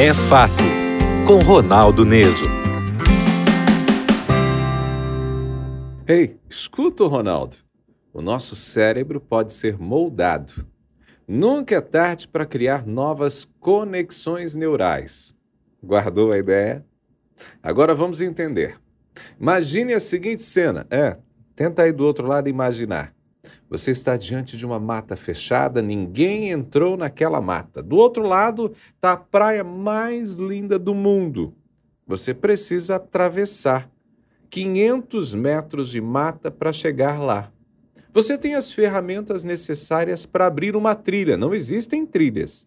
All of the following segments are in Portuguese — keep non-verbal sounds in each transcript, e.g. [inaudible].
É Fato, com Ronaldo Neso. Ei, escuta, Ronaldo. O nosso cérebro pode ser moldado. Nunca é tarde para criar novas conexões neurais. Guardou a ideia? Agora vamos entender. Imagine a seguinte cena. É, tenta aí do outro lado imaginar. Você está diante de uma mata fechada, ninguém entrou naquela mata. Do outro lado está a praia mais linda do mundo. Você precisa atravessar 500 metros de mata para chegar lá. Você tem as ferramentas necessárias para abrir uma trilha, não existem trilhas.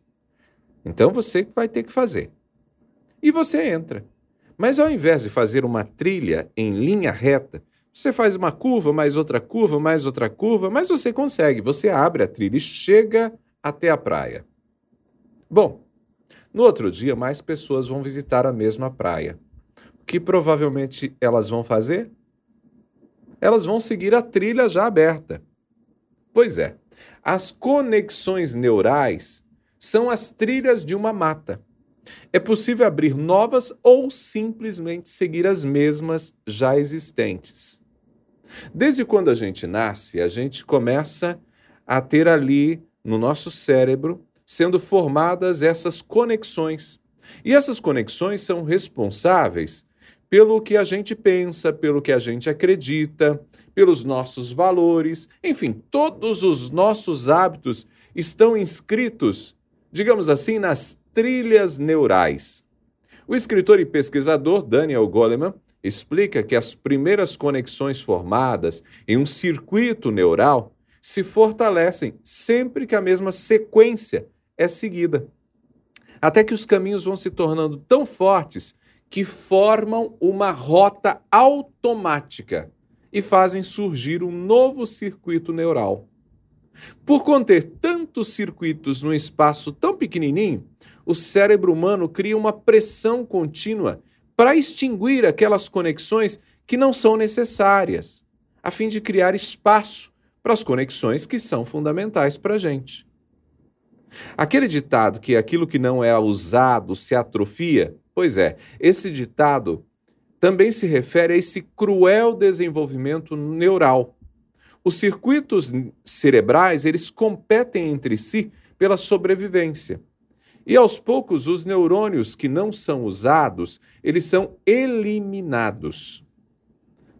Então você vai ter que fazer. E você entra. Mas ao invés de fazer uma trilha em linha reta, você faz uma curva, mais outra curva, mais outra curva, mas você consegue. Você abre a trilha e chega até a praia. Bom, no outro dia, mais pessoas vão visitar a mesma praia. O que provavelmente elas vão fazer? Elas vão seguir a trilha já aberta. Pois é, as conexões neurais são as trilhas de uma mata. É possível abrir novas ou simplesmente seguir as mesmas já existentes. Desde quando a gente nasce, a gente começa a ter ali no nosso cérebro sendo formadas essas conexões. E essas conexões são responsáveis pelo que a gente pensa, pelo que a gente acredita, pelos nossos valores, enfim, todos os nossos hábitos estão inscritos, digamos assim, nas trilhas neurais. O escritor e pesquisador Daniel Goleman explica que as primeiras conexões formadas em um circuito neural se fortalecem sempre que a mesma sequência é seguida. Até que os caminhos vão se tornando tão fortes que formam uma rota automática e fazem surgir um novo circuito neural. Por conter tantos circuitos num espaço tão pequenininho, o cérebro humano cria uma pressão contínua para extinguir aquelas conexões que não são necessárias, a fim de criar espaço para as conexões que são fundamentais para a gente. Aquele ditado que aquilo que não é usado se atrofia, pois é, esse ditado também se refere a esse cruel desenvolvimento neural. Os circuitos cerebrais, eles competem entre si pela sobrevivência. E aos poucos, os neurônios que não são usados, eles são eliminados.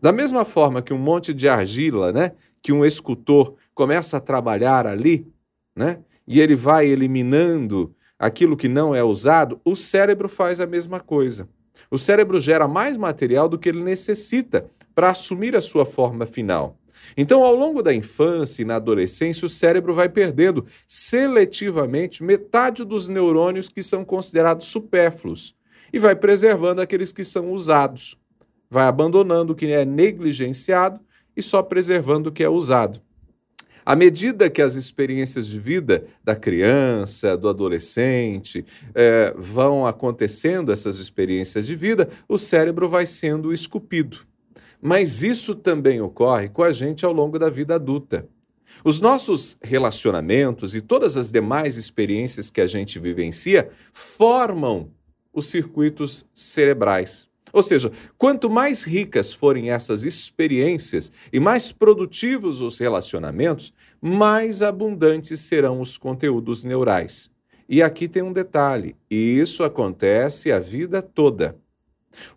Da mesma forma que um monte de argila, né, que um escultor começa a trabalhar ali, né, e ele vai eliminando aquilo que não é usado, o cérebro faz a mesma coisa. O cérebro gera mais material do que ele necessita para assumir a sua forma final. Então, ao longo da infância e na adolescência, o cérebro vai perdendo seletivamente metade dos neurônios que são considerados supérfluos e vai preservando aqueles que são usados. Vai abandonando o que é negligenciado e só preservando o que é usado. À medida que as experiências de vida da criança, do adolescente, é, vão acontecendo, essas experiências de vida, o cérebro vai sendo esculpido. Mas isso também ocorre com a gente ao longo da vida adulta. Os nossos relacionamentos e todas as demais experiências que a gente vivencia formam os circuitos cerebrais. Ou seja, quanto mais ricas forem essas experiências e mais produtivos os relacionamentos, mais abundantes serão os conteúdos neurais. E aqui tem um detalhe: isso acontece a vida toda.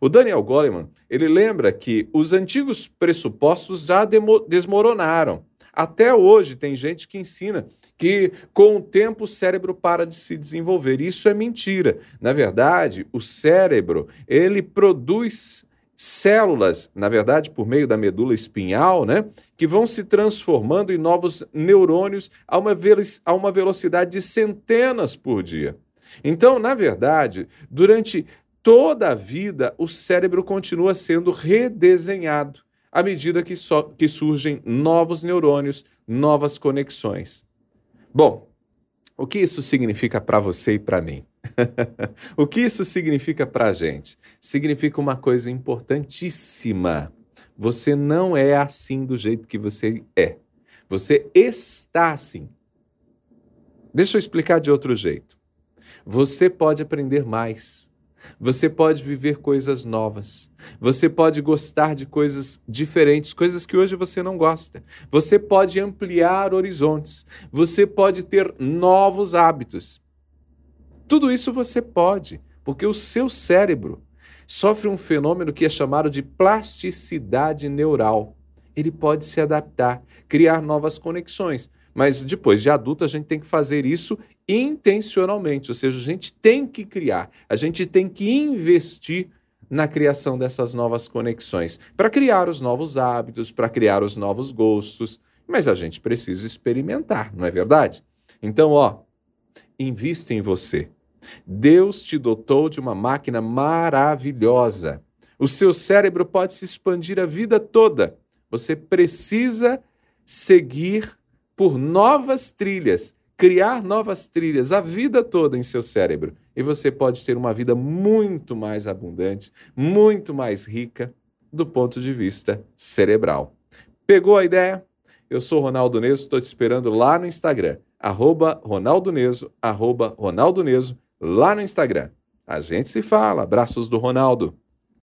O Daniel Goleman, ele lembra que os antigos pressupostos já desmoronaram. Até hoje tem gente que ensina que com o tempo o cérebro para de se desenvolver. Isso é mentira. Na verdade, o cérebro, ele produz células, na verdade, por meio da medula espinhal, né, que vão se transformando em novos neurônios a uma, a uma velocidade de centenas por dia. Então, na verdade, durante toda a vida, o cérebro continua sendo redesenhado à medida que, so, que surgem novos neurônios, novas conexões. Bom, o que isso significa para você e para mim? [laughs] o que isso significa para a gente? Significa uma coisa importantíssima. Você não é assim do jeito que você é. Você está assim. Deixa eu explicar de outro jeito. Você pode aprender mais. Você pode viver coisas novas. Você pode gostar de coisas diferentes, coisas que hoje você não gosta. Você pode ampliar horizontes. Você pode ter novos hábitos. Tudo isso você pode, porque o seu cérebro sofre um fenômeno que é chamado de plasticidade neural. Ele pode se adaptar, criar novas conexões. Mas depois de adulto, a gente tem que fazer isso intencionalmente, ou seja, a gente tem que criar, a gente tem que investir na criação dessas novas conexões, para criar os novos hábitos, para criar os novos gostos. Mas a gente precisa experimentar, não é verdade? Então, ó, invista em você. Deus te dotou de uma máquina maravilhosa. O seu cérebro pode se expandir a vida toda. Você precisa seguir por novas trilhas, criar novas trilhas a vida toda em seu cérebro. E você pode ter uma vida muito mais abundante, muito mais rica do ponto de vista cerebral. Pegou a ideia? Eu sou Ronaldo Neso, estou te esperando lá no Instagram, arroba Ronaldo Neso, arroba Ronaldo Neso, lá no Instagram. A gente se fala. Abraços do Ronaldo.